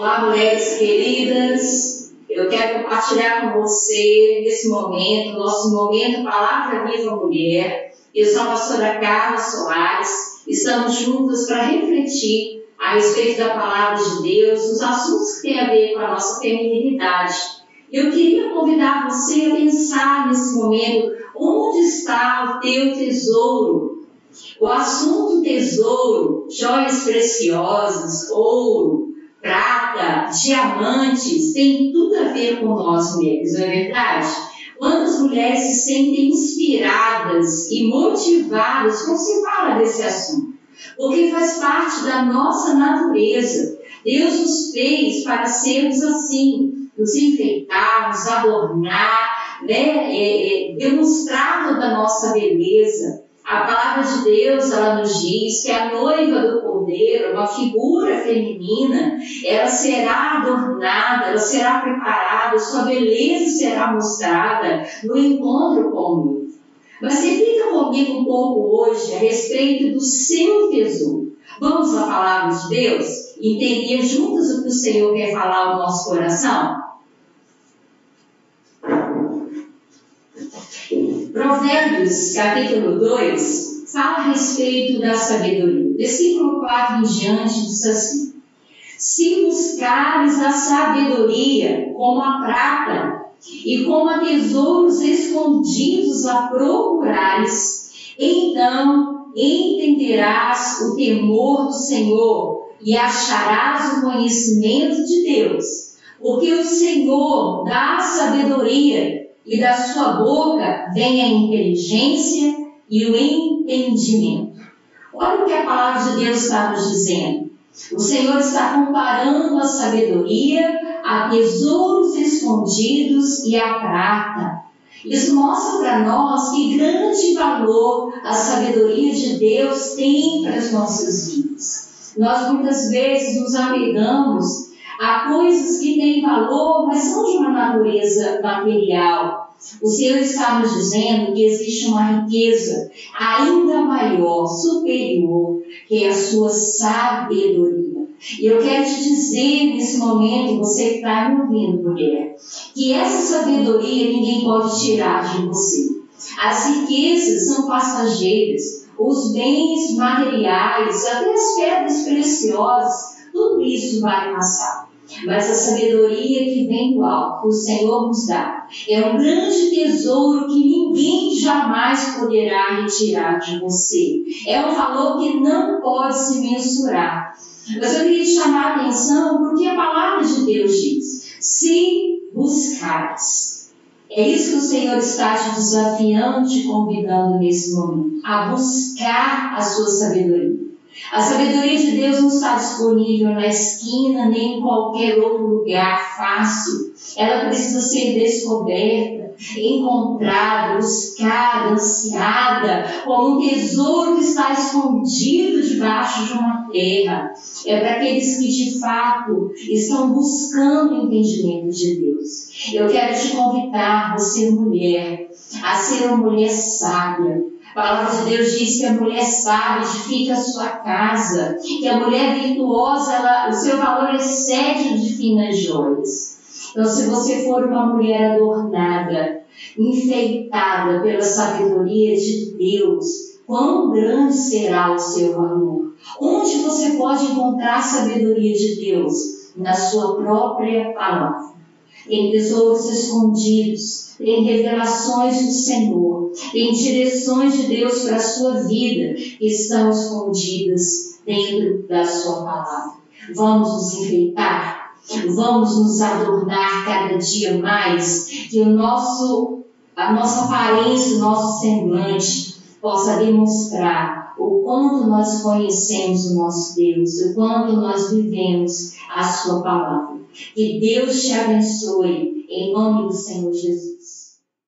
Olá, mulheres queridas. Eu quero compartilhar com você nesse momento, nosso momento Palavra Viva Mulher. Eu sou a pastora Carla Soares. Estamos juntas para refletir a respeito da palavra de Deus, os assuntos que têm a ver com a nossa feminilidade. Eu queria convidar você a pensar nesse momento onde está o teu tesouro. O assunto tesouro, joias preciosas, ouro, prata, diamantes, tem tudo a ver com nós mulheres, não é verdade? Quantas mulheres se sentem inspiradas e motivadas quando se fala desse assunto? Porque faz parte da nossa natureza. Deus nos fez para sermos assim, nos enfeitar, nos adornar, né? É, é, demonstrar toda a nossa beleza. A palavra de Deus, ela nos diz que a noiva do cordeiro, uma figura feminina, ela será adornada, ela será preparada, sua beleza será mostrada no encontro com o noivo. Mas reflita comigo um pouco hoje a respeito do seu tesouro. Vamos à palavra de Deus? Entender juntos o que o Senhor quer falar ao nosso coração? Provérbios, capítulo 2, fala a respeito da sabedoria. Versículo 4 em diante diz assim: Se buscares a sabedoria como a prata, e como a tesouros escondidos a procurares, então entenderás o temor do Senhor e acharás o conhecimento de Deus. Porque o Senhor dá sabedoria e da sua boca vem a inteligência e o entendimento. Olha o que a palavra de Deus está nos dizendo. O Senhor está comparando a sabedoria a tesouros escondidos e a prata. Isso mostra para nós que grande valor a sabedoria de Deus tem para as nossas vidas. Nós muitas vezes nos apegamos Há coisas que têm valor, mas são de uma natureza material. O Senhor está nos dizendo que existe uma riqueza ainda maior, superior, que é a sua sabedoria. E eu quero te dizer nesse momento, você que está me ouvindo, mulher, que essa sabedoria ninguém pode tirar de você. As riquezas são passageiras, os bens materiais, até as pedras preciosas, tudo isso vai passar. Mas a sabedoria que vem do alto, que o Senhor nos dá, é um grande tesouro que ninguém jamais poderá retirar de você. É um valor que não pode se mensurar. Mas eu queria te chamar a atenção porque a palavra de Deus diz: se buscares. É isso que o Senhor está te desafiando, te convidando nesse momento, a buscar a sua sabedoria. A sabedoria de Deus não está disponível na esquina nem em qualquer outro lugar fácil. Ela precisa ser descoberta, encontrada, buscada, ansiada, como um tesouro que está escondido debaixo de uma terra. É para aqueles que de fato estão buscando o entendimento de Deus. Eu quero te convidar, você mulher, a ser uma mulher sábia a palavra de Deus diz que a mulher sábia edifica a sua casa, que a mulher virtuosa, ela, o seu valor excede de finas joias. Então, se você for uma mulher adornada, enfeitada pela sabedoria de Deus, quão grande será o seu valor? Onde você pode encontrar a sabedoria de Deus? Na sua própria palavra. Em tesouros escondidos, em revelações do Senhor, em direções de Deus para a sua vida que estão escondidas dentro da sua palavra. Vamos nos enfeitar, vamos nos adornar cada dia mais, que o nosso, a nossa aparência, o nosso semblante possa demonstrar o quanto nós conhecemos o nosso Deus, o quanto nós vivemos a Sua palavra. Que Deus te abençoe, em nome do Senhor Jesus.